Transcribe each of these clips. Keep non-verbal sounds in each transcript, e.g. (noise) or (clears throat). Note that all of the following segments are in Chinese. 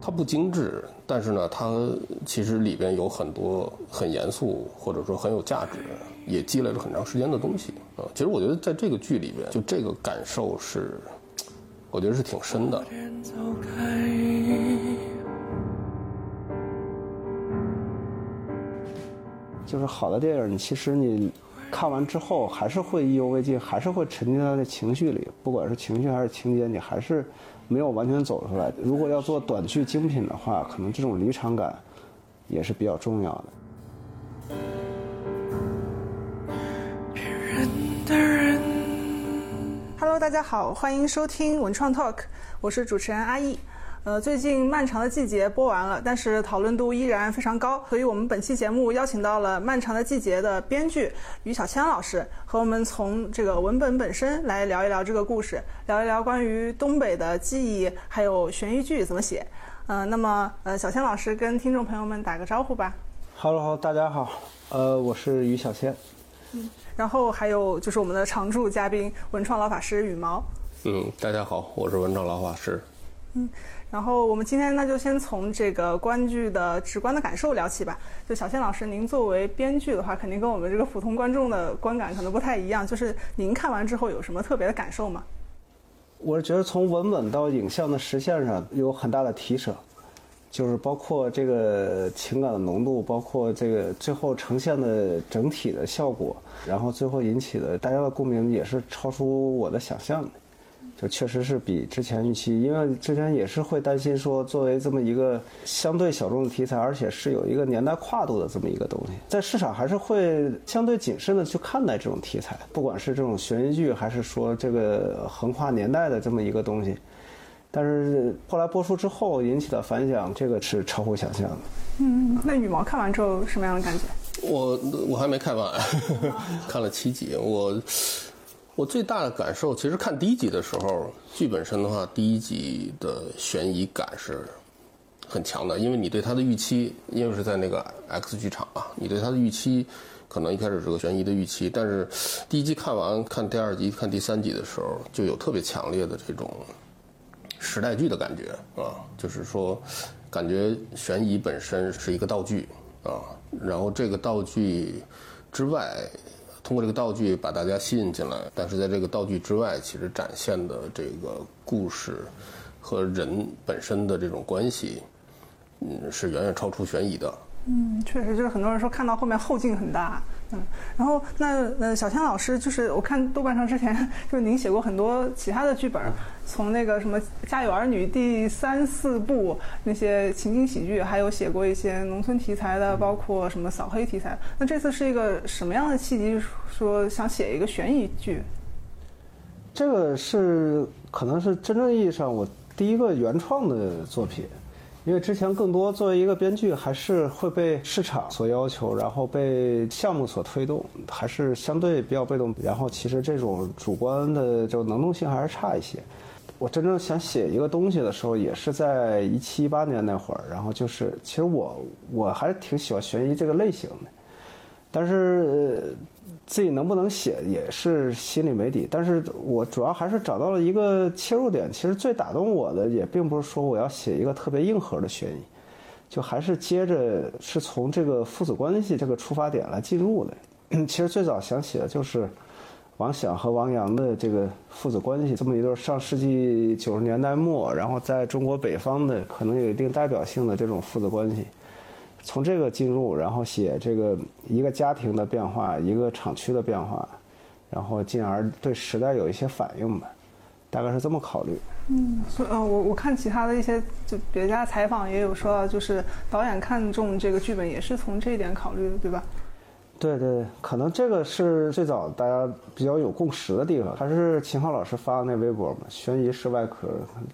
它不精致，但是呢，它其实里边有很多很严肃或者说很有价值，也积累了很长时间的东西啊。其实我觉得在这个剧里边，就这个感受是，我觉得是挺深的。(laughs) 就是好的电影，其实你看完之后还是会意犹未尽，还是会沉浸在那情绪里，不管是情绪还是情节，你还是没有完全走出来。如果要做短剧精品的话，可能这种离场感也是比较重要的。骗人的人。Hello，大家好，欢迎收听文创 Talk，我是主持人阿易。呃，最近《漫长的季节》播完了，但是讨论度依然非常高，所以我们本期节目邀请到了《漫长的季节》的编剧于小千老师，和我们从这个文本本身来聊一聊这个故事，聊一聊关于东北的记忆，还有悬疑剧怎么写。呃，那么呃，小千老师跟听众朋友们打个招呼吧。Hello，大家好，呃，我是于小千。嗯，然后还有就是我们的常驻嘉宾文创老法师羽毛。嗯，大家好，我是文创老法师。嗯。然后我们今天那，就先从这个观剧的直观的感受聊起吧。就小谢老师，您作为编剧的话，肯定跟我们这个普通观众的观感可能不太一样。就是您看完之后有什么特别的感受吗？我是觉得从文本到影像的实现上有很大的提升，就是包括这个情感的浓度，包括这个最后呈现的整体的效果，然后最后引起的大家的共鸣也是超出我的想象的。就确实是比之前预期，因为之前也是会担心说，作为这么一个相对小众的题材，而且是有一个年代跨度的这么一个东西，在市场还是会相对谨慎的去看待这种题材，不管是这种悬疑剧，还是说这个横跨年代的这么一个东西。但是后来播出之后引起的反响，这个是超乎想象的。嗯，那羽毛看完之后什么样的感觉？我我还没看完，(laughs) 看了七集，我。我最大的感受，其实看第一集的时候，剧本身的话，第一集的悬疑感是很强的，因为你对它的预期，因为是在那个 X 剧场啊，你对它的预期可能一开始是个悬疑的预期，但是第一集看完，看第二集、看第三集的时候，就有特别强烈的这种时代剧的感觉啊，就是说，感觉悬疑本身是一个道具啊，然后这个道具之外。通过这个道具把大家吸引进来，但是在这个道具之外，其实展现的这个故事和人本身的这种关系，嗯，是远远超出悬疑的。嗯，确实，就是很多人说看到后面后劲很大。嗯，然后那呃，小天老师就是我看豆瓣上之前就是您写过很多其他的剧本，从那个什么《家有儿女》第三四部那些情景喜剧，还有写过一些农村题材的，包括什么扫黑题材。那这次是一个什么样的契机，说想写一个悬疑剧？这个是可能是真正意义上我第一个原创的作品。因为之前更多作为一个编剧，还是会被市场所要求，然后被项目所推动，还是相对比较被动。然后其实这种主观的就能动性还是差一些。我真正想写一个东西的时候，也是在一七一八年那会儿。然后就是，其实我我还是挺喜欢悬疑这个类型的，但是。自己能不能写也是心里没底，但是我主要还是找到了一个切入点。其实最打动我的也并不是说我要写一个特别硬核的悬疑，就还是接着是从这个父子关系这个出发点来进入的。其实最早想写的就是王响和王阳的这个父子关系，这么一对上世纪九十年代末，然后在中国北方的可能有一定代表性的这种父子关系。从这个进入，然后写这个一个家庭的变化，一个厂区的变化，然后进而对时代有一些反应吧，大概是这么考虑。嗯，所以呃，我我看其他的一些就别家采访也有说到，就是导演看中这个剧本也是从这一点考虑的，对吧？对对，可能这个是最早大家比较有共识的地方。还是秦昊老师发的那微博嘛，悬疑是外壳，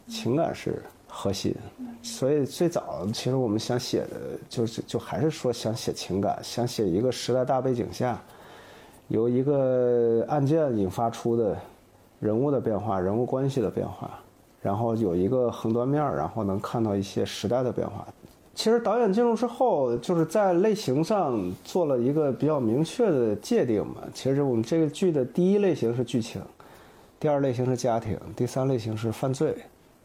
情感是。核心，所以最早其实我们想写的，就是就还是说想写情感，想写一个时代大背景下，由一个案件引发出的人物的变化、人物关系的变化，然后有一个横断面，然后能看到一些时代的变化。其实导演进入之后，就是在类型上做了一个比较明确的界定嘛。其实我们这个剧的第一类型是剧情，第二类型是家庭，第三类型是犯罪。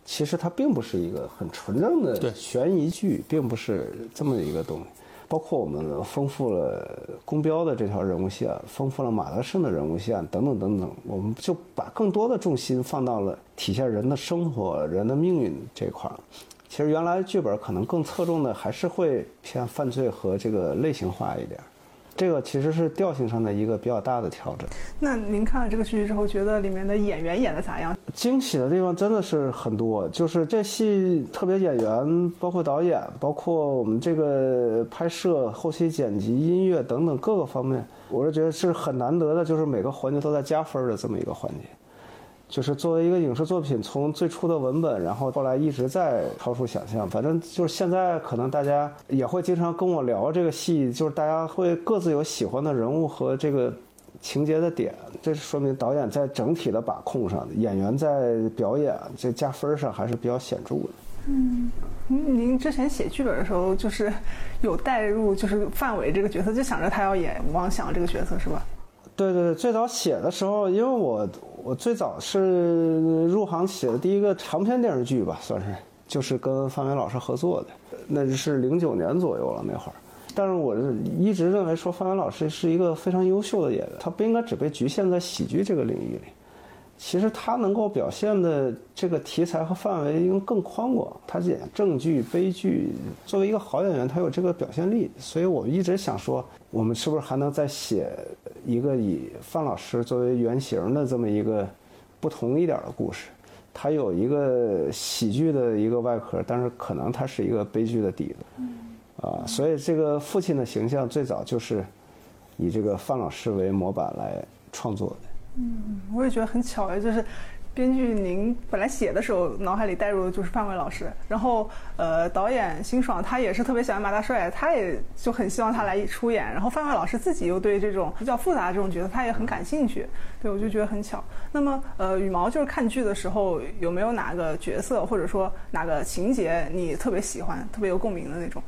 其实它并不是一个很纯正的对悬疑剧，并不是这么一个东西。包括我们丰富了宫标的这条人物线，丰富了马德胜的人物线，等等等等，我们就把更多的重心放到了体现人的生活、人的命运这块儿。其实原来剧本可能更侧重的还是会偏犯罪和这个类型化一点儿，这个其实是调性上的一个比较大的调整。那您看了这个剧之后，觉得里面的演员演的咋样？惊喜的地方真的是很多，就是这戏特别演员，包括导演，包括我们这个拍摄、后期剪辑、音乐等等各个方面，我是觉得是很难得的，就是每个环节都在加分的这么一个环节。就是作为一个影视作品，从最初的文本，然后后来一直在超出想象。反正就是现在，可能大家也会经常跟我聊这个戏，就是大家会各自有喜欢的人物和这个情节的点，这说明导演在整体的把控上，演员在表演这加分上还是比较显著的。嗯，您之前写剧本的时候，就是有带入，就是范伟这个角色，就想着他要演王响这个角色，是吧？对对对，最早写的时候，因为我我最早是入行写的第一个长篇电视剧吧，算是就是跟范伟老师合作的，那是零九年左右了那会儿。但是我一直认为说范伟老师是一个非常优秀的演员，他不应该只被局限在喜剧这个领域里。其实他能够表现的这个题材和范围应该更宽广。他演正剧、悲剧，作为一个好演员，他有这个表现力。所以我一直想说，我们是不是还能再写一个以范老师作为原型的这么一个不同一点的故事？它有一个喜剧的一个外壳，但是可能它是一个悲剧的底子。啊，所以这个父亲的形象最早就是以这个范老师为模板来创作的。嗯，我也觉得很巧哎，就是编剧您本来写的时候脑海里带入的就是范伟老师，然后呃导演辛爽他也是特别喜欢马大帅，他也就很希望他来出演，然后范伟老师自己又对这种比较复杂的这种角色他也很感兴趣，对我就觉得很巧。那么呃羽毛就是看剧的时候有没有哪个角色或者说哪个情节你特别喜欢、特别有共鸣的那种？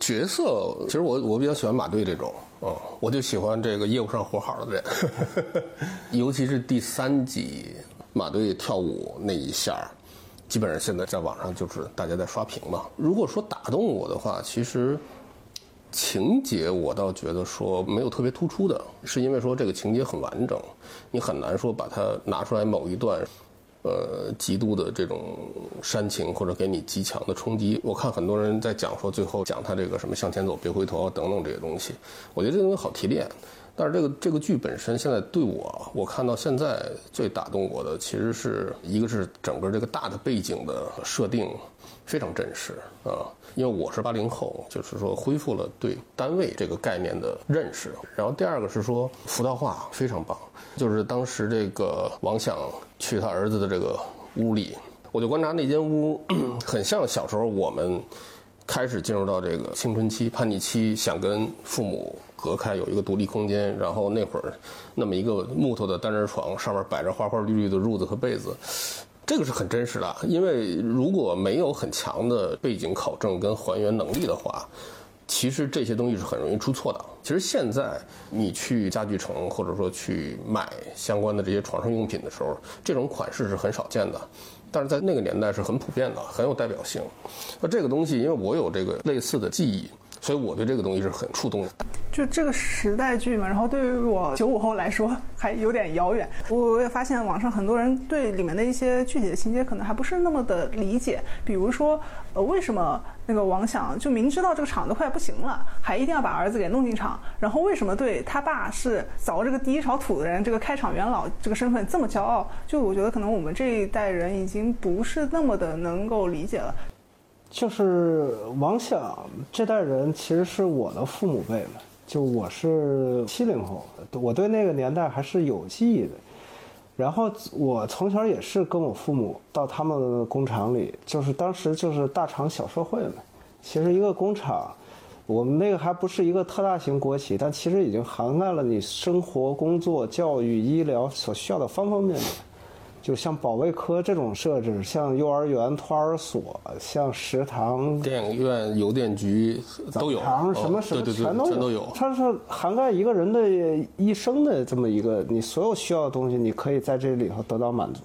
角色其实我我比较喜欢马队这种，嗯，我就喜欢这个业务上活好的人，(laughs) 尤其是第三集马队跳舞那一下，基本上现在在网上就是大家在刷屏嘛。如果说打动我的话，其实情节我倒觉得说没有特别突出的，是因为说这个情节很完整，你很难说把它拿出来某一段。呃，极度的这种煽情或者给你极强的冲击，我看很多人在讲说最后讲他这个什么向前走别回头等等这些东西，我觉得这东西好提炼。但是这个这个剧本身现在对我，我看到现在最打动我的，其实是一个是整个这个大的背景的设定非常真实啊，因为我是八零后，就是说恢复了对单位这个概念的认识。然后第二个是说服道化非常棒，就是当时这个王想去他儿子的这个屋里，我就观察那间屋，很像小时候我们开始进入到这个青春期叛逆期，想跟父母。隔开有一个独立空间，然后那会儿，那么一个木头的单人床，上面摆着花花绿绿的褥子和被子，这个是很真实的。因为如果没有很强的背景考证跟还原能力的话，其实这些东西是很容易出错的。其实现在你去家具城或者说去买相关的这些床上用品的时候，这种款式是很少见的，但是在那个年代是很普遍的，很有代表性。那这个东西，因为我有这个类似的记忆。所以我对这个东西是很触动的。就这个时代剧嘛，然后对于我九五后来说还有点遥远。我我也发现网上很多人对里面的一些具体的情节可能还不是那么的理解。比如说，呃，为什么那个王想就明知道这个厂子快不行了，还一定要把儿子给弄进厂？然后为什么对他爸是凿这个第一勺土的人，这个开厂元老这个身份这么骄傲？就我觉得可能我们这一代人已经不是那么的能够理解了。就是王想这代人，其实是我的父母辈嘛。就我是七零后，我对那个年代还是有记忆的。然后我从小也是跟我父母到他们工厂里，就是当时就是大厂小社会嘛。其实一个工厂，我们那个还不是一个特大型国企，但其实已经涵盖了你生活、工作、教育、医疗所需要的方方面面。就像保卫科这种设置，像幼儿园、托儿所，像食堂、电影院、邮电局都有，什么什么全都全都有。它是涵盖一个人的一生的这么一个，你所有需要的东西，你可以在这里头得到满足。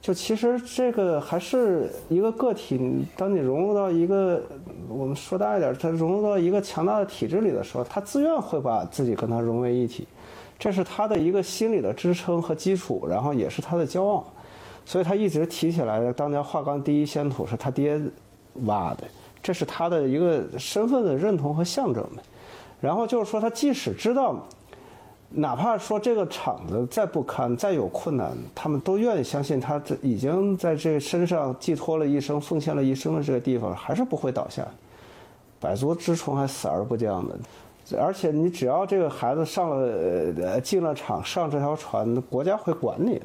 就其实这个还是一个个体，当你融入到一个，我们说大一点，它融入到一个强大的体制里的时候，他自愿会把自己跟它融为一体，这是他的一个心理的支撑和基础，然后也是他的骄傲，所以他一直提起来，当年华冈第一仙土是他爹挖的，这是他的一个身份的认同和象征的。然后就是说，他即使知道。哪怕说这个厂子再不堪、再有困难，他们都愿意相信他这已经在这身上寄托了一生、奉献了一生的这个地方还是不会倒下。百足之虫还死而不僵的，而且你只要这个孩子上了呃进了厂、上这条船，国家会管你。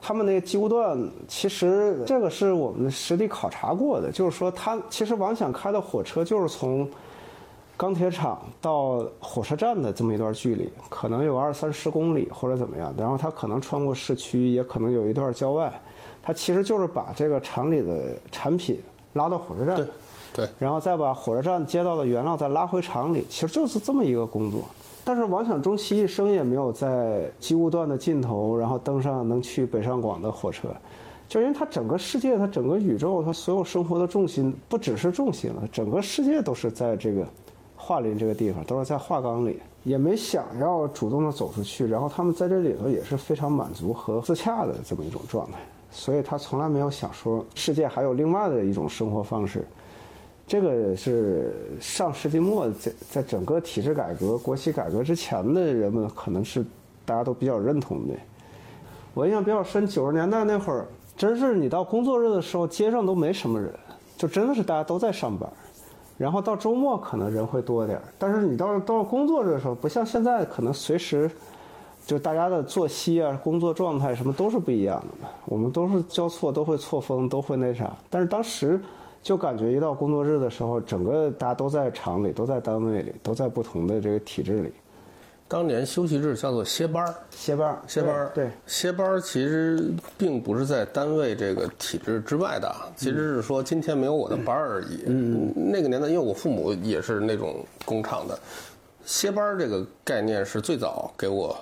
他们那个机务段，其实这个是我们实地考察过的，就是说他其实王想开的火车就是从。钢铁厂到火车站的这么一段距离，可能有二三十公里或者怎么样，然后他可能穿过市区，也可能有一段郊外，他其实就是把这个厂里的产品拉到火车站，对，然后再把火车站接到的原料再拉回厂里，其实就是这么一个工作。但是王想终其一生也没有在机务段的尽头，然后登上能去北上广的火车，就因为他整个世界，他整个宇宙，他所有生活的重心不只是重心了，整个世界都是在这个。桦林这个地方都是在桦岗里，也没想要主动的走出去。然后他们在这里头也是非常满足和自洽的这么一种状态，所以他从来没有想说世界还有另外的一种生活方式。这个是上世纪末在在整个体制改革、国企改革之前的人们可能是大家都比较认同的。我印象比较深，九十年代那会儿，真是你到工作日的时候，街上都没什么人，就真的是大家都在上班。然后到周末可能人会多点儿，但是你到到工作日的时候，不像现在可能随时，就大家的作息啊、工作状态什么都是不一样的。我们都是交错，都会错峰，都会那啥。但是当时就感觉一到工作日的时候，整个大家都在厂里，都在单位里，都在不同的这个体制里。当年休息日叫做歇班儿，歇班儿，歇班儿，对，歇班儿其实并不是在单位这个体制之外的，其实是说今天没有我的班儿而已。嗯，那个年代，因为我父母也是那种工厂的，歇班儿这个概念是最早给我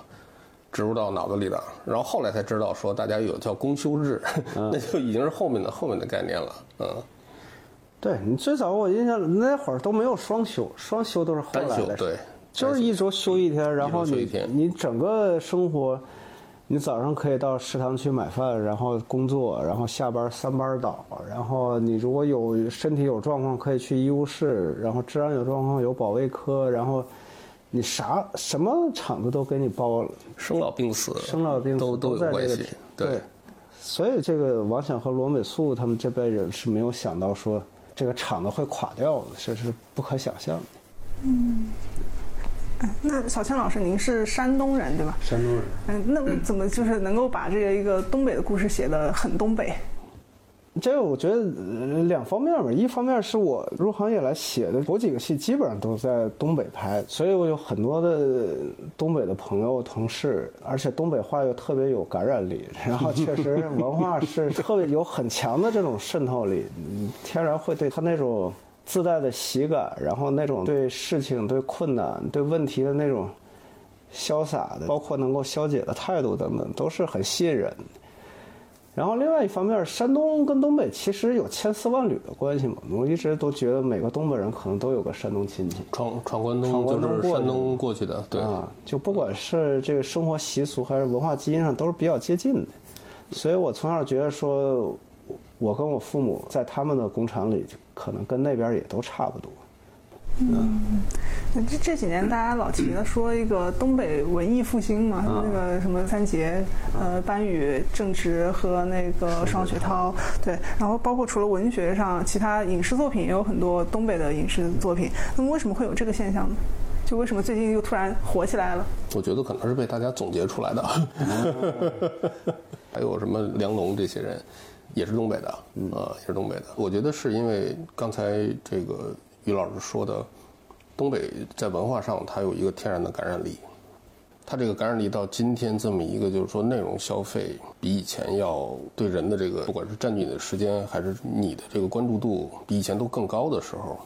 植入到脑子里的，然后后来才知道说大家有叫公休日，(laughs) 那就已经是后面的后面的概念了。嗯，对你最早我印象那会儿都没有双休，双休都是后来的。对。就是一周休一天，然后你你整个生活，你早上可以到食堂去买饭，然后工作，然后下班三班倒，然后你如果有身体有状况可以去医务室，然后治安有状况有保卫科，然后你啥什么厂子都给你包了，生老病死，生老病死都都有关系，对，所以这个王想和罗美素他们这辈人是没有想到说这个厂子会垮掉的，这是不可想象的，嗯。那小倩老师，您是山东人对吧？山东人。嗯，那怎么就是能够把这个一个东北的故事写得很东北？这个我觉得两方面吧，一方面是我入行以来写的头几个戏基本上都在东北拍，所以我有很多的东北的朋友同事，而且东北话又特别有感染力，然后确实文化是特别有很强的这种渗透力，天然会对他那种。自带的喜感，然后那种对事情、对困难、对问题的那种潇洒的，包括能够消解的态度等等，都是很吸引人。然后另外一方面，山东跟东北其实有千丝万缕的关系嘛。我一直都觉得每个东北人可能都有个山东亲戚，闯闯关东就是山东过去的，对啊，就不管是这个生活习俗还是文化基因上都是比较接近的。所以我从小觉得说。我跟我父母在他们的工厂里，可能跟那边也都差不多。嗯，这这几年大家老提的 (clears throat) 说一个东北文艺复兴嘛，那个什么三杰，呃，班宇、郑执和那个双雪涛，对，然后包括除了文学上，其他影视作品也有很多东北的影视作品。那么为什么会有这个现象呢？就为什么最近又突然火起来了？我觉得可能是被大家总结出来的。(laughs) 还有什么梁龙这些人。也是东北的，啊，也是东北的。我觉得是因为刚才这个于老师说的，东北在文化上它有一个天然的感染力，它这个感染力到今天这么一个就是说内容消费比以前要对人的这个不管是占据你的时间还是你的这个关注度比以前都更高的时候，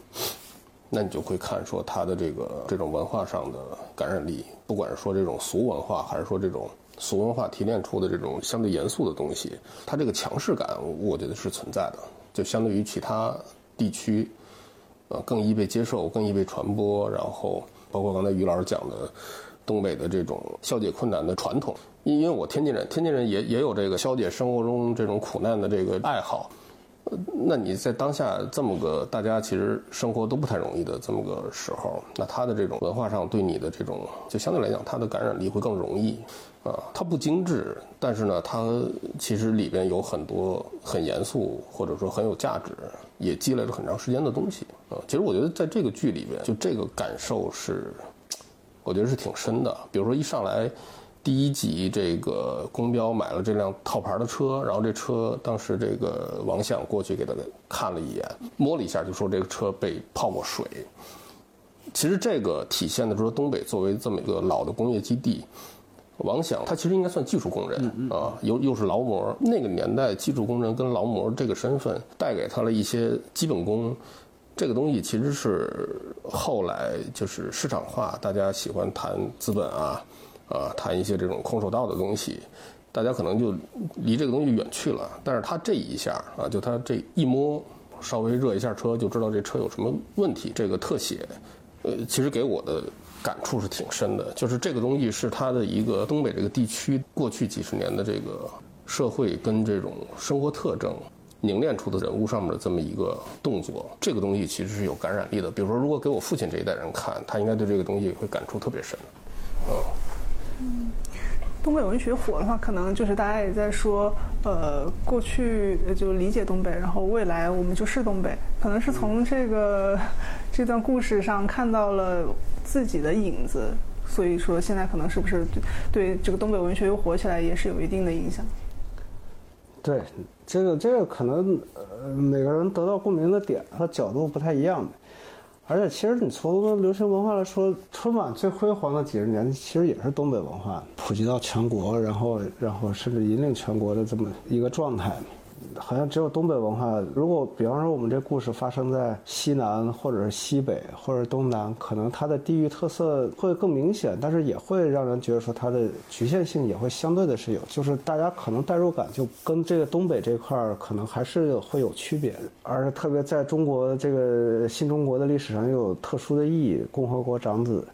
那你就会看说他的这个这种文化上的感染力，不管是说这种俗文化，还是说这种俗文化提炼出的这种相对严肃的东西，它这个强势感，我觉得是存在的。就相对于其他地区，呃，更易被接受，更易被传播。然后包括刚才于老师讲的，东北的这种消解困难的传统，因因为我天津人，天津人也也有这个消解生活中这种苦难的这个爱好。呃那你在当下这么个大家其实生活都不太容易的这么个时候，那他的这种文化上对你的这种，就相对来讲，他的感染力会更容易啊。它不精致，但是呢，它其实里边有很多很严肃或者说很有价值，也积累了很长时间的东西啊。其实我觉得在这个剧里边，就这个感受是，我觉得是挺深的。比如说一上来。第一集，这个公标买了这辆套牌的车，然后这车当时这个王想过去给他看了一眼，摸了一下，就说这个车被泡过水。其实这个体现的说，东北作为这么一个老的工业基地，王想他其实应该算技术工人啊，又又是劳模。那个年代，技术工人跟劳模这个身份带给他了一些基本功，这个东西其实是后来就是市场化，大家喜欢谈资本啊。啊，谈一些这种空手道的东西，大家可能就离这个东西远去了。但是他这一下啊，就他这一摸，稍微热一下车，就知道这车有什么问题。这个特写，呃，其实给我的感触是挺深的。就是这个东西是他的一个东北这个地区过去几十年的这个社会跟这种生活特征凝练出的人物上面的这么一个动作。这个东西其实是有感染力的。比如说，如果给我父亲这一代人看，他应该对这个东西会感触特别深，嗯。嗯，东北文学火的话，可能就是大家也在说，呃，过去就理解东北，然后未来我们就是东北，可能是从这个这段故事上看到了自己的影子，所以说现在可能是不是对这个东北文学又火起来，也是有一定的影响。对，这个这个可能呃每个人得到共鸣的点和角度不太一样。而且，其实你从流行文化来说，春晚最辉煌的几十年，其实也是东北文化普及到全国，然后，然后甚至引领全国的这么一个状态。好像只有东北文化。如果比方说我们这故事发生在西南，或者是西北，或者东南，可能它的地域特色会更明显，但是也会让人觉得说它的局限性也会相对的是有，就是大家可能代入感就跟这个东北这块儿可能还是会有区别。而特别在中国这个新中国的历史上又有特殊的意义，共和国长子。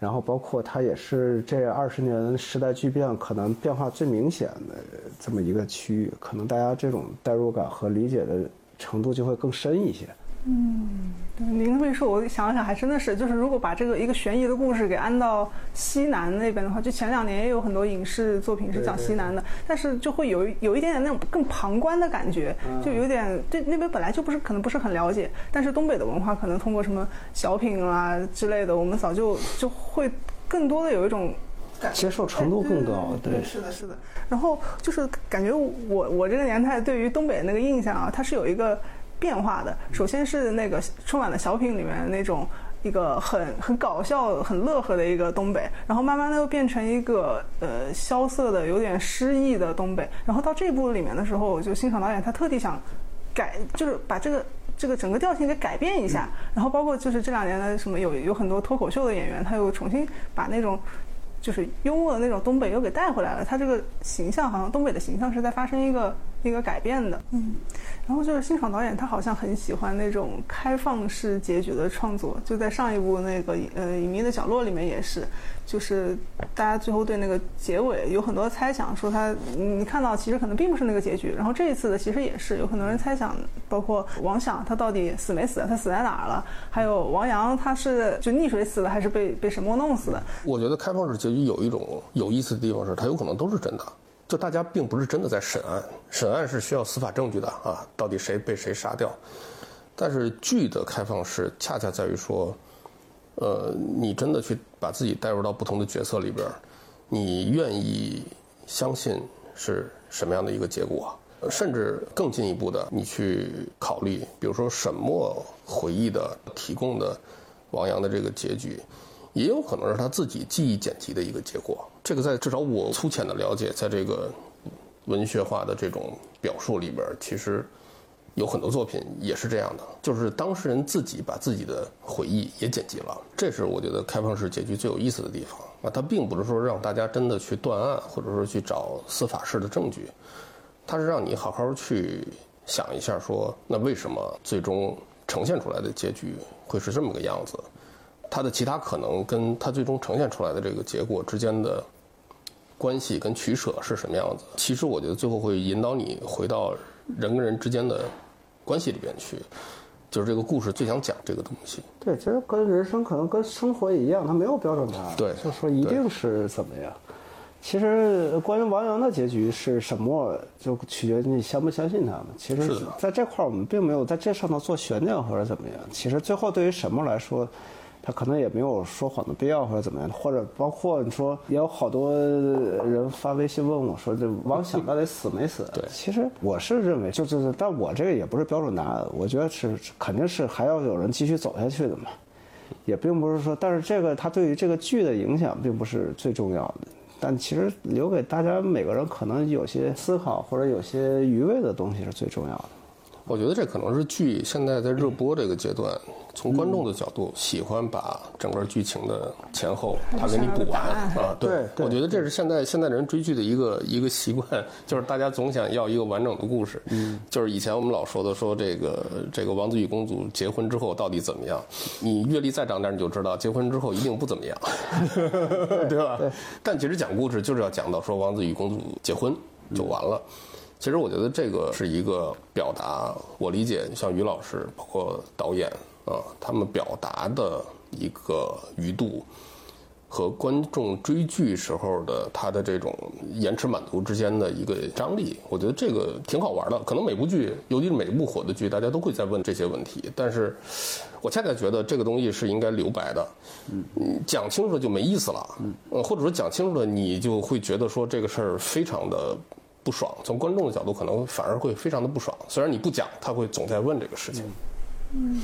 然后包括它也是这二十年时代巨变可能变化最明显的这么一个区域，可能大家这种代入感和理解的程度就会更深一些。嗯，您这么一说，我想想还真的是，就是如果把这个一个悬疑的故事给安到西南那边的话，就前两年也有很多影视作品是讲西南的，但是就会有有一点点那种更旁观的感觉，就有点对那边本来就不是可能不是很了解，但是东北的文化可能通过什么小品啊之类的，我们早就就会更多的有一种接受程度更高，对，是的，是的。然后就是感觉我我这个年代对于东北那个印象啊，它是有一个。变化的，首先是那个春晚的小品里面那种一个很很搞笑、很乐呵的一个东北，然后慢慢的又变成一个呃萧瑟的、有点诗意的东北，然后到这部里面的时候，就欣赏导演他特地想改，就是把这个这个整个调性给改变一下，然后包括就是这两年的什么有有很多脱口秀的演员，他又重新把那种。就是幽默的那种东北又给带回来了，他这个形象好像东北的形象是在发生一个一个改变的，嗯，然后就是辛爽导演他好像很喜欢那种开放式结局的创作，就在上一部那个呃隐秘的角落里面也是，就是大家最后对那个结尾有很多猜想，说他你看到其实可能并不是那个结局，然后这一次的其实也是有很多人猜想，包括王想他到底死没死，他死在哪儿了，还有王阳他是就溺水死的还是被被沈墨弄死的？我觉得开放式结局。有一种有意思的地方是，它有可能都是真的，就大家并不是真的在审案，审案是需要司法证据的啊，到底谁被谁杀掉。但是剧的开放式恰恰在于说，呃，你真的去把自己带入到不同的角色里边，你愿意相信是什么样的一个结果，甚至更进一步的，你去考虑，比如说沈墨回忆的提供的王阳的这个结局。也有可能是他自己记忆剪辑的一个结果。这个在至少我粗浅的了解，在这个文学化的这种表述里边，其实有很多作品也是这样的，就是当事人自己把自己的回忆也剪辑了，这是我觉得开放式结局最有意思的地方啊。它并不是说让大家真的去断案，或者说去找司法式的证据，它是让你好好去想一下，说那为什么最终呈现出来的结局会是这么个样子？它的其他可能跟它最终呈现出来的这个结果之间的关系跟取舍是什么样子？其实我觉得最后会引导你回到人跟人之间的关系里边去，就是这个故事最想讲这个东西。对，其实跟人生可能跟生活也一样，它没有标准答案。对就说一定是怎么样。其实关于王阳的结局是什么，就取决于你相不相信他们。其实在这块儿我们并没有在这上头做悬念或者怎么样。其实最后对于沈墨来说，他可能也没有说谎的必要或者怎么样，或者包括你说也有好多人发微信问我说这王响到底死没死？对其实我是认为就就是，但我这个也不是标准答案，我觉得是肯定是还要有人继续走下去的嘛。也并不是说，但是这个他对于这个剧的影响并不是最重要的。但其实留给大家每个人可能有些思考或者有些余味的东西是最重要的。我觉得这可能是剧现在在热播这个阶段，从观众的角度喜欢把整个剧情的前后他给你补完啊。对对我觉得这是现在现在人追剧的一个一个习惯，就是大家总想要一个完整的故事。嗯，就是以前我们老说的说这个这个王子与公主结婚之后到底怎么样？你阅历再长点，你就知道结婚之后一定不怎么样，(laughs) 对吧？但其实讲故事就是要讲到说王子与公主结婚就完了。其实我觉得这个是一个表达，我理解像于老师，包括导演啊，他们表达的一个余度，和观众追剧时候的他的这种延迟满足之间的一个张力，我觉得这个挺好玩的。可能每部剧，尤其是每部火的剧，大家都会在问这些问题，但是我恰恰觉得这个东西是应该留白的，嗯，讲清楚了就没意思了，嗯，或者说讲清楚了，你就会觉得说这个事儿非常的。不爽，从观众的角度可能反而会非常的不爽。虽然你不讲，他会总在问这个事情。嗯，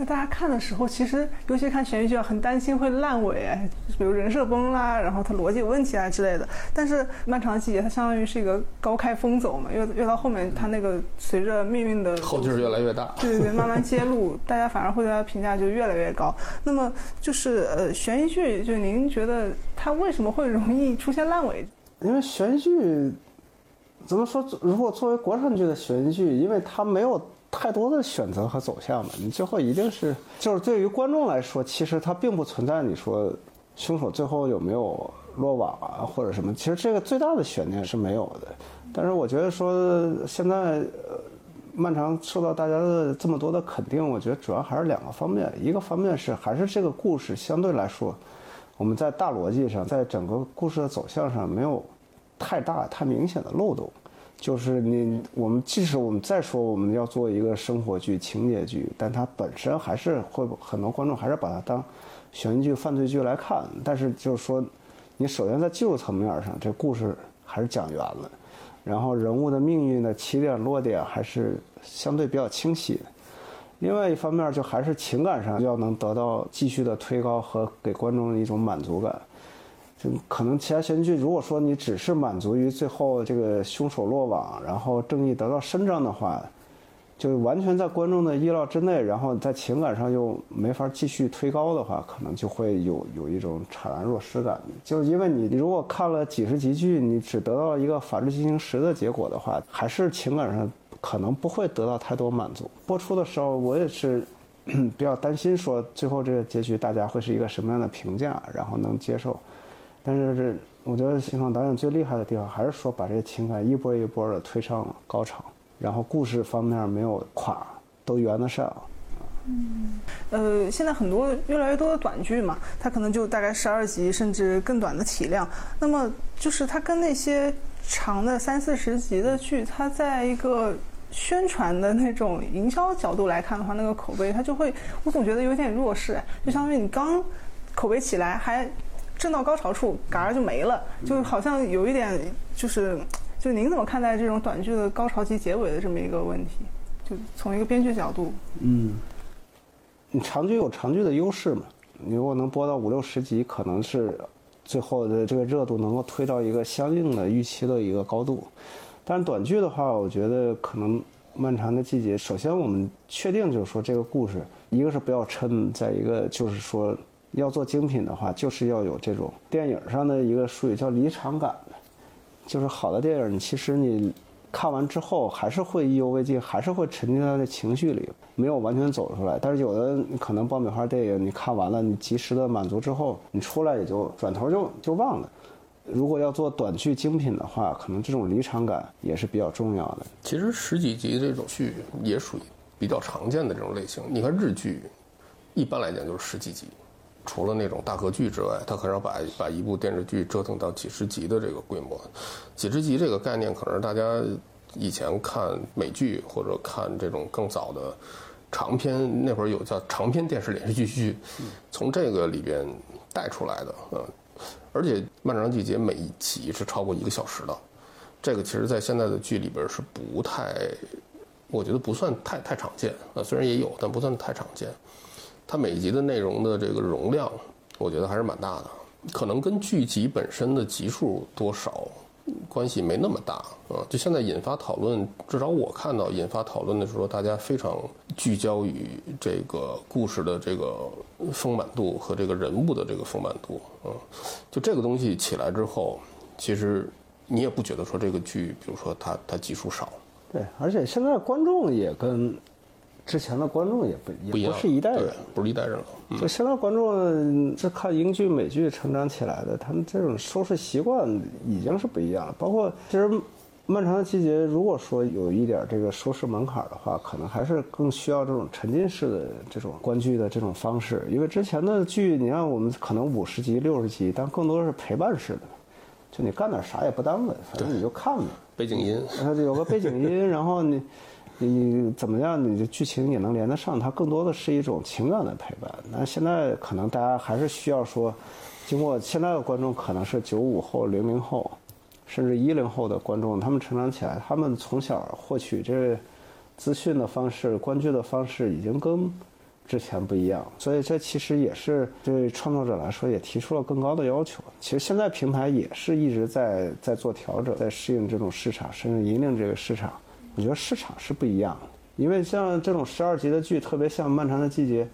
那大家看的时候，其实尤其看悬疑剧啊，很担心会烂尾，哎，比如人设崩啦，然后它逻辑有问题啊之类的。但是《漫长的季节》它相当于是一个高开风走嘛，越越到后面，它那个随着命运的后劲儿越来越大，对对对，慢慢揭露，大家反而会对它评价就越来越高。那么就是呃，悬疑剧，就您觉得它为什么会容易出现烂尾？因为悬疑剧怎么说？如果作为国产剧的悬疑剧，因为它没有太多的选择和走向嘛，你最后一定是就是对于观众来说，其实它并不存在你说凶手最后有没有落网啊或者什么，其实这个最大的悬念是没有的。但是我觉得说现在呃，漫长受到大家的这么多的肯定，我觉得主要还是两个方面，一个方面是还是这个故事相对来说，我们在大逻辑上，在整个故事的走向上没有太大太明显的漏洞。就是你，我们即使我们再说我们要做一个生活剧、情节剧，但它本身还是会很多观众还是把它当悬疑剧、犯罪剧来看。但是就是说，你首先在技术层面上，这故事还是讲圆了，然后人物的命运的起点落点还是相对比较清晰的。另外一方面，就还是情感上要能得到继续的推高和给观众一种满足感。就可能其他悬疑剧，如果说你只是满足于最后这个凶手落网，然后正义得到伸张的话，就完全在观众的意料之内，然后在情感上又没法继续推高的话，可能就会有有一种怅然若失感。就是因为你如果看了几十集剧，你只得到一个《法制进行时》的结果的话，还是情感上可能不会得到太多满足。播出的时候，我也是比较担心，说最后这个结局大家会是一个什么样的评价，然后能接受。但是这，我觉得新创导演最厉害的地方，还是说把这个情感一波一波的推上高潮，然后故事方面没有垮，都圆得上。嗯，呃，现在很多越来越多的短剧嘛，它可能就大概十二集甚至更短的体量。那么就是它跟那些长的三四十集的剧，它在一个宣传的那种营销角度来看的话，那个口碑它就会，我总觉得有点弱势。就相当于你刚口碑起来还。正到高潮处，嘎儿就没了，就好像有一点，就是，就您怎么看待这种短剧的高潮及结尾的这么一个问题？就从一个编剧角度，嗯，你长剧有长剧的优势嘛？你如果能播到五六十集，可能是最后的这个热度能够推到一个相应的预期的一个高度。但是短剧的话，我觉得可能漫长的季节，首先我们确定就是说这个故事，一个是不要抻，再一个就是说要做精品的话，就是要有这种电影上的一个术语叫离场感就是好的电影，你其实你看完之后还是会意犹未尽，还是会沉浸在那情绪里，没有完全走出来。但是有的可能爆米花电影，你看完了，你及时的满足之后，你出来也就转头就就忘了。如果要做短剧精品的话，可能这种离场感也是比较重要的。其实十几集这种剧也属于比较常见的这种类型。你看日剧，一般来讲就是十几集，除了那种大合剧之外，它很少把把一部电视剧折腾到几十集的这个规模。几十集这个概念，可能大家以前看美剧或者看这种更早的长篇，那会儿有叫长篇电视连续剧剧，从这个里边带出来的，嗯。而且《漫长季节》每一集是超过一个小时的，这个其实，在现在的剧里边是不太，我觉得不算太太常见啊。虽然也有，但不算太常见。它每集的内容的这个容量，我觉得还是蛮大的，可能跟剧集本身的集数多少。关系没那么大啊，就现在引发讨论，至少我看到引发讨论的时候，大家非常聚焦于这个故事的这个丰满度和这个人物的这个丰满度啊。就这个东西起来之后，其实你也不觉得说这个剧，比如说它它集数少。对，而且现在观众也跟。之前的观众也不也不是一代人，不是一代人了。就现在观众是看英剧、美剧成长起来的，他们这种收视习惯已经是不一样了。包括其实《漫长的季节》，如果说有一点这个收视门槛的话，可能还是更需要这种沉浸式的这种观剧的这种方式。因为之前的剧，你看我们可能五十集、六十集，但更多是陪伴式的，就你干点啥也不耽误，反正你就看呗。背景音，有个背景音，(laughs) 然后你。你怎么样？你的剧情也能连得上，它更多的是一种情感的陪伴。那现在可能大家还是需要说，经过现在的观众可能是九五后、零零后，甚至一零后的观众，他们成长起来，他们从小获取这资讯的方式、观剧的方式已经跟之前不一样，所以这其实也是对创作者来说也提出了更高的要求。其实现在平台也是一直在在做调整，在适应这种市场，甚至引领这个市场。我觉得市场是不一样的，因为像这种十二集的剧，特别像《漫长的季节》，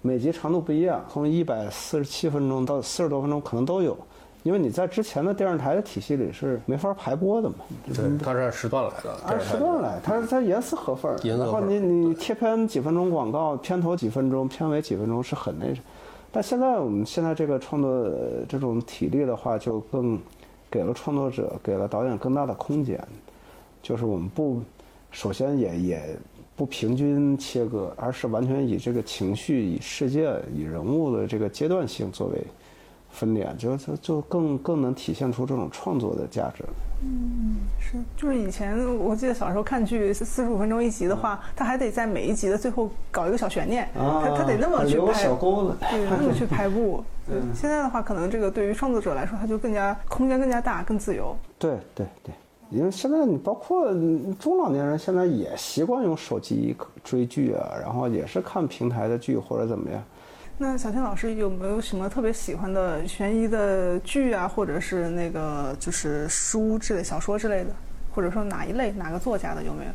每集长度不一样，从一百四十七分钟到四十多分钟可能都有。因为你在之前的电视台的体系里是没法排播的嘛。对，它是按时段来的。按时段来，它是它严丝合缝。然后你你贴片几分钟广告，片头几分钟，片尾几分钟是很那。但现在我们现在这个创作这种体力的话，就更给了创作者、给了导演更大的空间，就是我们不。首先也也不平均切割，而是完全以这个情绪、以事件、以人物的这个阶段性作为分点，就就就更更能体现出这种创作的价值。嗯，是，就是以前我记得小时候看剧四十五分钟一集的话，他还得在每一集的最后搞一个小悬念，他他得那么去拍，对，那么去 (laughs) 拍布。对，现在的话，可能这个对于创作者来说，他就更加空间更加大，更自由。对对对。因为现在你包括中老年人，现在也习惯用手机追剧啊，然后也是看平台的剧或者怎么样。那小天老师有没有什么特别喜欢的悬疑的剧啊，或者是那个就是书之类、小说之类的，或者说哪一类哪个作家的有没有？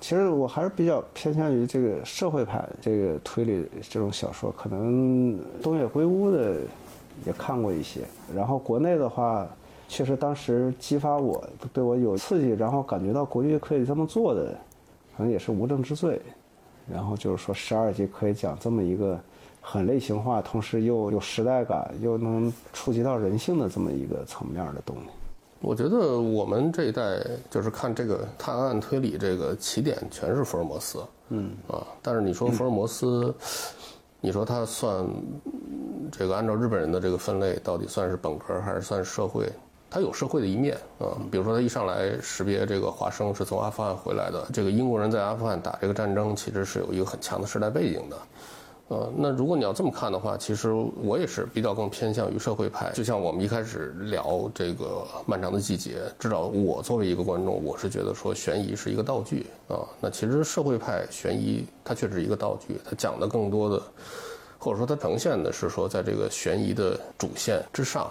其实我还是比较偏向于这个社会派这个推理这种小说，可能东野圭吾的也看过一些，然后国内的话。确实，当时激发我对我有刺激，然后感觉到国剧可以这么做的，可能也是《无证之罪》，然后就是说十二集可以讲这么一个很类型化，同时又有时代感，又能触及到人性的这么一个层面的东西。我觉得我们这一代就是看这个探案推理，这个起点全是福尔摩斯，嗯啊，但是你说福尔摩斯，你说他算这个按照日本人的这个分类，到底算是本科还是算社会？他有社会的一面啊，比如说他一上来识别这个华生是从阿富汗回来的，这个英国人在阿富汗打这个战争，其实是有一个很强的时代背景的，呃，那如果你要这么看的话，其实我也是比较更偏向于社会派。就像我们一开始聊这个漫长的季节，至少我作为一个观众，我是觉得说悬疑是一个道具啊，那其实社会派悬疑它确实是一个道具，它讲的更多的，或者说它呈现的是说在这个悬疑的主线之上。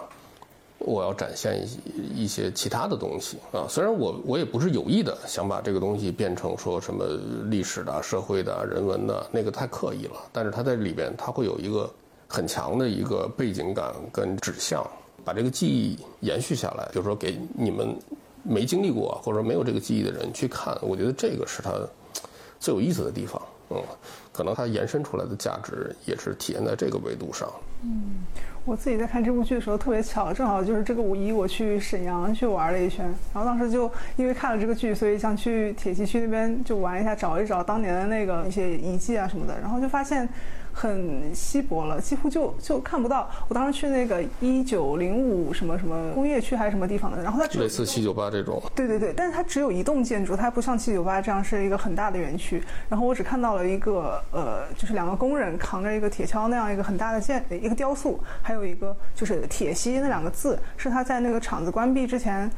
我要展现一一些其他的东西啊。虽然我我也不是有意的想把这个东西变成说什么历史的、社会的、人文的，那个太刻意了。但是它在里边，它会有一个很强的一个背景感跟指向，把这个记忆延续下来。就是说，给你们没经历过或者没有这个记忆的人去看，我觉得这个是它最有意思的地方。嗯，可能它延伸出来的价值也是体现在这个维度上。嗯，我自己在看这部剧的时候特别巧，正好就是这个五一我去沈阳去玩了一圈，然后当时就因为看了这个剧，所以想去铁西区那边就玩一下，找一找当年的那个一些遗迹啊什么的，然后就发现。很稀薄了，几乎就就看不到。我当时去那个一九零五什么什么工业区还是什么地方的，然后它类似七九八这种。对对对，但是它只有一栋建筑，它不像七九八这样是一个很大的园区。然后我只看到了一个呃，就是两个工人扛着一个铁锹那样一个很大的建一个雕塑，还有一个就是铁西那两个字，是他在那个厂子关闭之前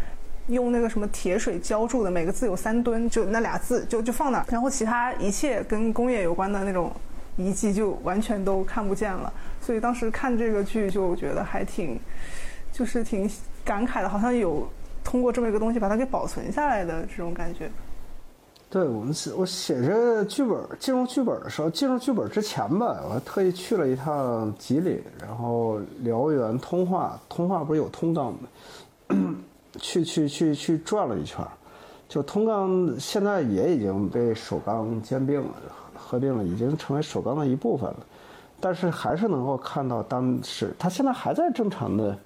用那个什么铁水浇筑的，每个字有三吨，就那俩字就就放那儿。然后其他一切跟工业有关的那种。遗迹就完全都看不见了，所以当时看这个剧就觉得还挺，就是挺感慨的，好像有通过这么一个东西把它给保存下来的这种感觉。对我们写我写这剧本进入剧本的时候，进入剧本之前吧，我还特意去了一趟吉林，然后辽源通化，通化不是有通钢吗？去去去去转了一圈，就通钢现在也已经被首钢兼并了。合并了，已经成为首钢的一部分了，但是还是能够看到当时，它现在还在正常的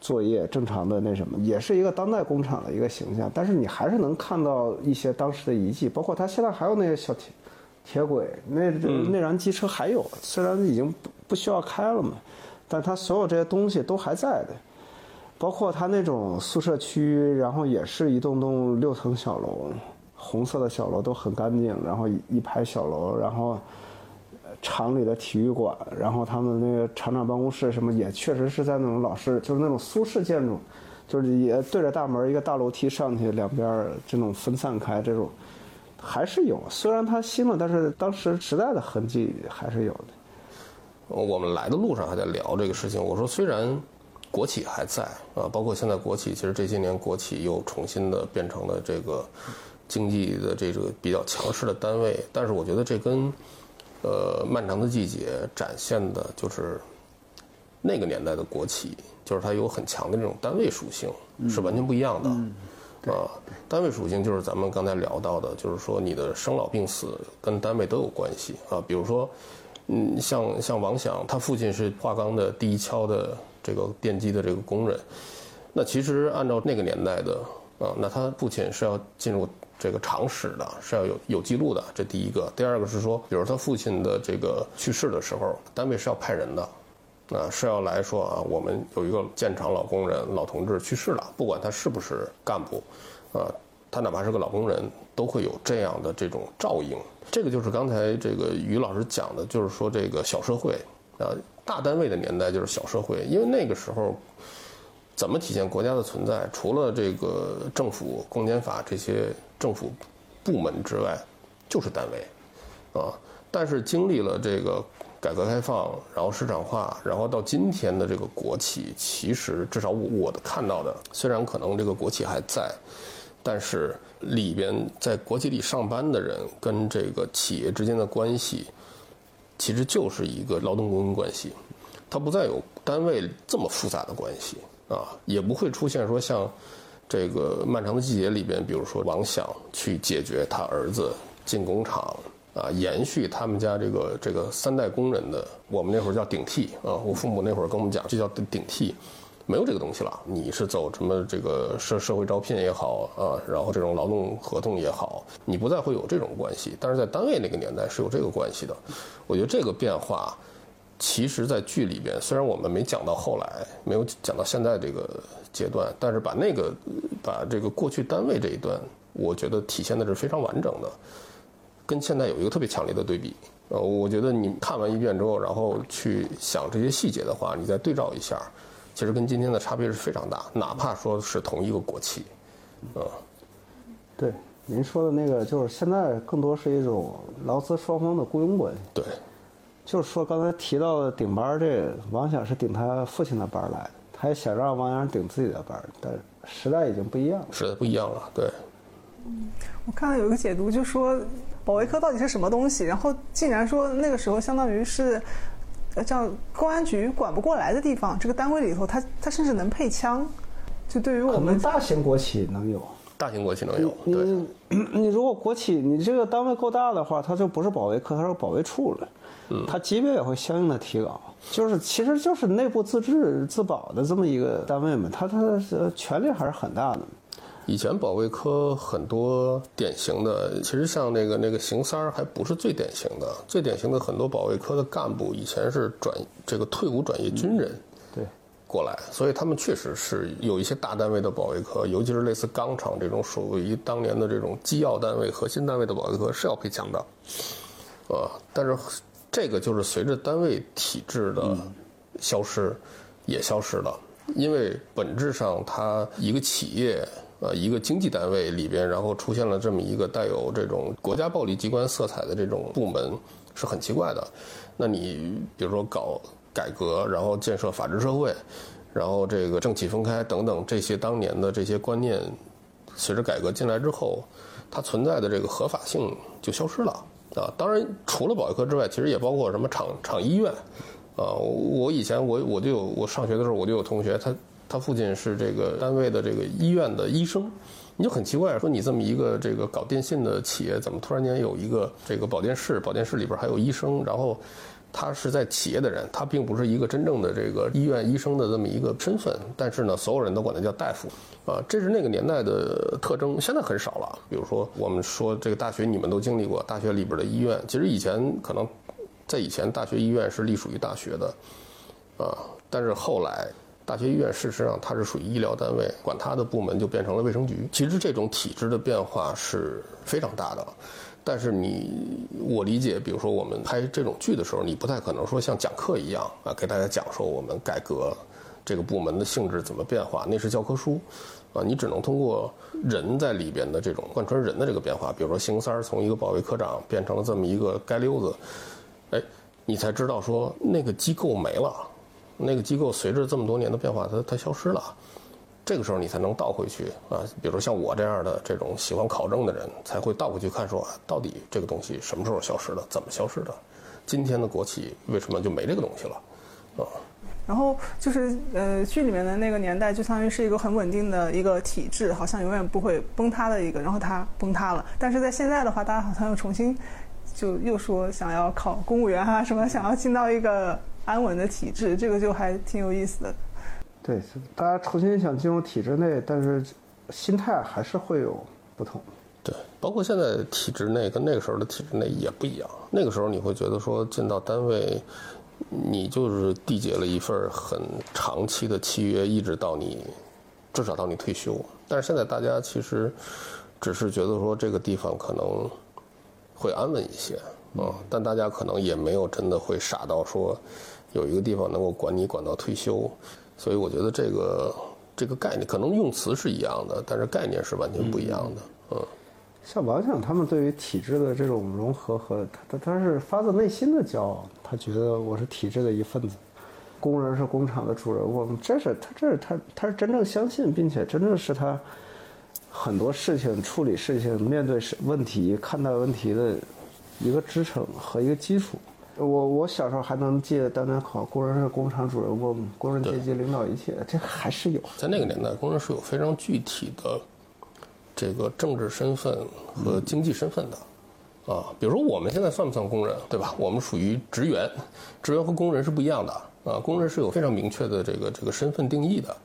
作业，正常的那什么，也是一个当代工厂的一个形象。但是你还是能看到一些当时的遗迹，包括它现在还有那些小铁铁轨，那内燃机车还有，虽然已经不不需要开了嘛，但它所有这些东西都还在的，包括它那种宿舍区，然后也是一栋栋六层小楼。红色的小楼都很干净，然后一排小楼，然后厂里的体育馆，然后他们那个厂长办公室什么也确实是在那种老式，就是那种苏式建筑，就是也对着大门一个大楼梯上去，两边这种分散开，这种还是有。虽然它新了，但是当时时代的痕迹还是有的。我们来的路上还在聊这个事情，我说虽然国企还在啊，包括现在国企，其实这些年国企又重新的变成了这个。经济的这个比较强势的单位，但是我觉得这跟，呃，漫长的季节展现的就是那个年代的国企，就是它有很强的这种单位属性，是完全不一样的。啊，单位属性就是咱们刚才聊到的，就是说你的生老病死跟单位都有关系啊。比如说，嗯，像像王响，他父亲是华钢的第一锹的这个电机的这个工人，那其实按照那个年代的啊，那他父亲是要进入。这个常识的是要有有记录的，这第一个。第二个是说，比如他父亲的这个去世的时候，单位是要派人的，啊，是要来说啊，我们有一个建厂老工人、老同志去世了，不管他是不是干部，啊，他哪怕是个老工人，都会有这样的这种照应。这个就是刚才这个于老师讲的，就是说这个小社会，啊，大单位的年代就是小社会，因为那个时候。怎么体现国家的存在？除了这个政府、公检法这些政府部门之外，就是单位，啊！但是经历了这个改革开放，然后市场化，然后到今天的这个国企，其实至少我我看到的，虽然可能这个国企还在，但是里边在国企里上班的人跟这个企业之间的关系，其实就是一个劳动供应关系，它不再有单位这么复杂的关系。啊，也不会出现说像这个漫长的季节里边，比如说王想去解决他儿子进工厂啊，延续他们家这个这个三代工人的，我们那会儿叫顶替啊，我父母那会儿跟我们讲，这叫顶替，没有这个东西了。你是走什么这个社社会招聘也好啊，然后这种劳动合同也好，你不再会有这种关系。但是在单位那个年代是有这个关系的，我觉得这个变化。其实，在剧里边，虽然我们没讲到后来，没有讲到现在这个阶段，但是把那个，把这个过去单位这一段，我觉得体现的是非常完整的，跟现在有一个特别强烈的对比。呃，我觉得你看完一遍之后，然后去想这些细节的话，你再对照一下，其实跟今天的差别是非常大，哪怕说是同一个国企，啊，对，您说的那个就是现在更多是一种劳资双方的雇佣关系。对。就是说，刚才提到的顶班儿，这王想是顶他父亲的班儿来的。他也想让王阳顶自己的班儿，但时代已经不一样了。时代不一样了，对。我看到有一个解读，就说保卫科到底是什么东西，然后竟然说那个时候相当于是，呃，叫公安局管不过来的地方，这个单位里头，他他甚至能配枪，就对于我们大型国企能有，大型国企能有，对，你你如果国企你这个单位够大的话，它就不是保卫科，它是保卫处了，嗯它级别也会相应的提高。就是其实就是内部自治自保的这么一个单位嘛，它它的权力还是很大的。以前保卫科很多典型的，其实像那个那个邢三儿还不是最典型的，最典型的很多保卫科的干部以前是转这个退伍转业军人对，过来，所以他们确实是有一些大单位的保卫科，尤其是类似钢厂这种属于当年的这种机要单位、核心单位的保卫科是要配枪的，呃，但是这个就是随着单位体制的消失，也消失了，因为本质上它一个企业。呃，一个经济单位里边，然后出现了这么一个带有这种国家暴力机关色彩的这种部门，是很奇怪的。那你比如说搞改革，然后建设法治社会，然后这个政企分开等等这些当年的这些观念，随着改革进来之后，它存在的这个合法性就消失了啊。当然，除了保卫科之外，其实也包括什么厂厂医院啊。我以前我我就有我上学的时候我就有同学他。他父亲是这个单位的这个医院的医生，你就很奇怪，说你这么一个这个搞电信的企业，怎么突然间有一个这个保健室？保健室里边还有医生，然后他是在企业的人，他并不是一个真正的这个医院医生的这么一个身份，但是呢，所有人都管他叫大夫，啊，这是那个年代的特征，现在很少了。比如说我们说这个大学，你们都经历过，大学里边的医院，其实以前可能在以前大学医院是隶属于大学的，啊，但是后来。大学医院事实上它是属于医疗单位，管它的部门就变成了卫生局。其实这种体制的变化是非常大的，但是你我理解，比如说我们拍这种剧的时候，你不太可能说像讲课一样啊，给大家讲说我们改革这个部门的性质怎么变化，那是教科书啊，你只能通过人在里边的这种贯穿人的这个变化，比如说邢三儿从一个保卫科长变成了这么一个街溜子，哎，你才知道说那个机构没了。那个机构随着这么多年的变化，它它消失了，这个时候你才能倒回去啊。比如像我这样的这种喜欢考证的人，才会倒回去看说，到底这个东西什么时候消失的，怎么消失的？今天的国企为什么就没这个东西了？啊。然后就是呃，剧里面的那个年代，就相当于是一个很稳定的一个体制，好像永远不会崩塌的一个，然后它崩塌了。但是在现在的话，大家好像又重新就又说想要考公务员啊，什么想要进到一个。安稳的体制，这个就还挺有意思的。对，大家重新想进入体制内，但是心态还是会有不同。对，包括现在体制内跟那个时候的体制内也不一样。那个时候你会觉得说进到单位，你就是缔结了一份很长期的契约，一直到你至少到你退休。但是现在大家其实只是觉得说这个地方可能会安稳一些。嗯，但大家可能也没有真的会傻到说，有一个地方能够管你管到退休，所以我觉得这个这个概念可能用词是一样的，但是概念是完全不一样的。嗯，像王想他们对于体制的这种融合和他他是发自内心的骄傲，他觉得我是体制的一份子，工人是工厂的主人，我们这是他这是他他是真正相信，并且真正是他很多事情处理事情、面对问题、看待问题的。一个支撑和一个基础。我我小时候还能记得当年考工人是工厂主人公，工人阶级领导一切，这还是有。在那个年代，工人是有非常具体的这个政治身份和经济身份的啊。比如说我们现在算不算工人，对吧？我们属于职员，职员和工人是不一样的啊。工人是有非常明确的这个这个身份定义的。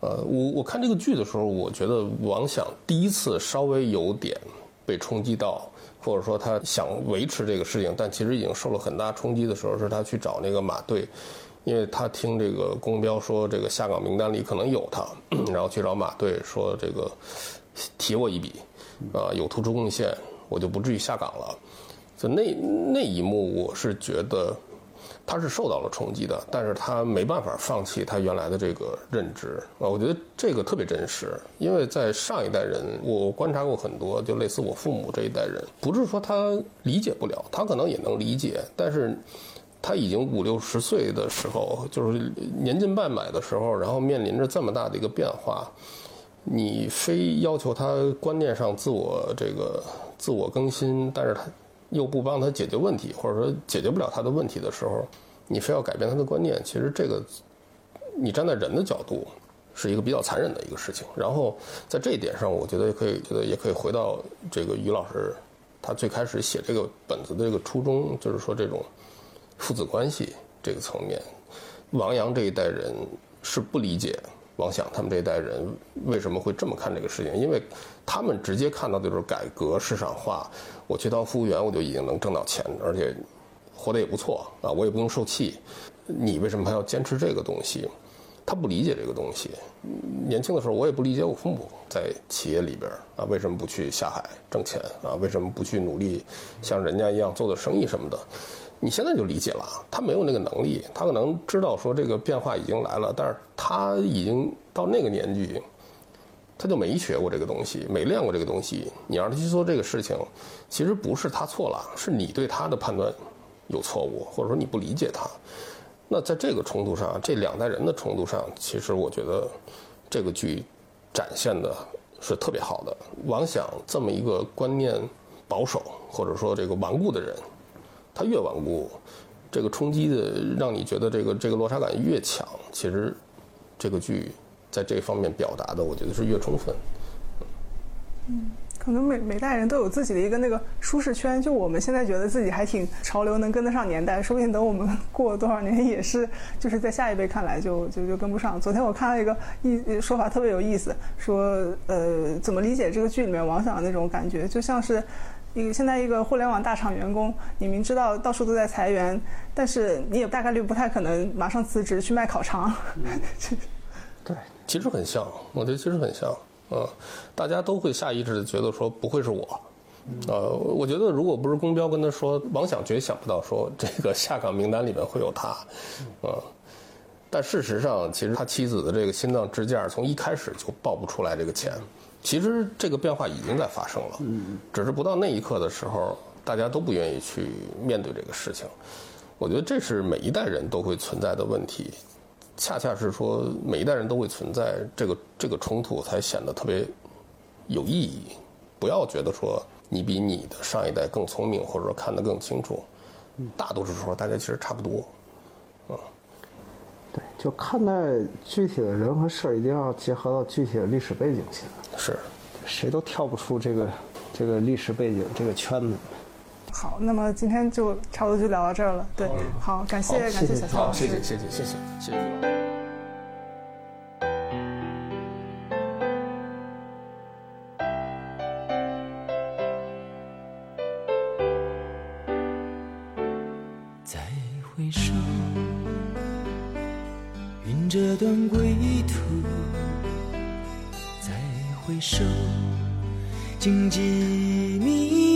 呃，我我看这个剧的时候，我觉得王想第一次稍微有点被冲击到。或者说他想维持这个事情，但其实已经受了很大冲击的时候，是他去找那个马队，因为他听这个公标说这个下岗名单里可能有他，然后去找马队说这个提我一笔，啊，有突出贡献，我就不至于下岗了。就那那一幕，我是觉得。他是受到了冲击的，但是他没办法放弃他原来的这个认知。啊，我觉得这个特别真实，因为在上一代人，我观察过很多，就类似我父母这一代人，不是说他理解不了，他可能也能理解，但是他已经五六十岁的时候，就是年近半百的时候，然后面临着这么大的一个变化，你非要求他观念上自我这个自我更新，但是他又不帮他解决问题，或者说解决不了他的问题的时候，你非要改变他的观念，其实这个你站在人的角度是一个比较残忍的一个事情。然后在这一点上，我觉得也可以，觉得也可以回到这个于老师他最开始写这个本子的这个初衷，就是说这种。父子关系这个层面，王阳这一代人是不理解王想他们这一代人为什么会这么看这个事情，因为他们直接看到的就是改革市场化，我去当服务员我就已经能挣到钱，而且活得也不错啊，我也不用受气。你为什么还要坚持这个东西？他不理解这个东西。年轻的时候我也不理解我父母在企业里边啊为什么不去下海挣钱啊？为什么不去努力像人家一样做做生意什么的？你现在就理解了，他没有那个能力，他可能知道说这个变化已经来了，但是他已经到那个年纪，他就没学过这个东西，没练过这个东西。你让他去做这个事情，其实不是他错了，是你对他的判断有错误，或者说你不理解他。那在这个冲突上，这两代人的冲突上，其实我觉得这个剧展现的是特别好的。王想这么一个观念保守或者说这个顽固的人。它越顽固，这个冲击的让你觉得这个这个落差感越强。其实，这个剧在这方面表达的，我觉得是越充分。嗯，可能每每代人都有自己的一个那个舒适圈。就我们现在觉得自己还挺潮流，能跟得上年代，说不定等我们过多少年，也是就是在下一辈看来就就就跟不上。昨天我看了一个一说法特别有意思，说呃怎么理解这个剧里面王想的那种感觉，就像是。一个现在一个互联网大厂员工，你明知道到处都在裁员，但是你也大概率不太可能马上辞职去卖烤肠。(laughs) 对，其实很像，我觉得其实很像，嗯，大家都会下意识的觉得说不会是我，呃，我觉得如果不是公标跟他说，王想绝想不到说这个下岗名单里面会有他，嗯，但事实上，其实他妻子的这个心脏支架从一开始就报不出来这个钱。其实这个变化已经在发生了，只是不到那一刻的时候，大家都不愿意去面对这个事情。我觉得这是每一代人都会存在的问题，恰恰是说每一代人都会存在这个这个冲突，才显得特别有意义。不要觉得说你比你的上一代更聪明，或者说看得更清楚，大多数时候大家其实差不多。嗯，对，就看待具体的人和事儿，一定要结合到具体的历史背景下。是，谁都跳不出这个这个历史背景这个圈子。好，那么今天就差不多就聊到这儿了。对，好，感谢感谢小乔，谢谢谢谢谢谢谢谢。再回首，云这段归途。再回首，荆棘密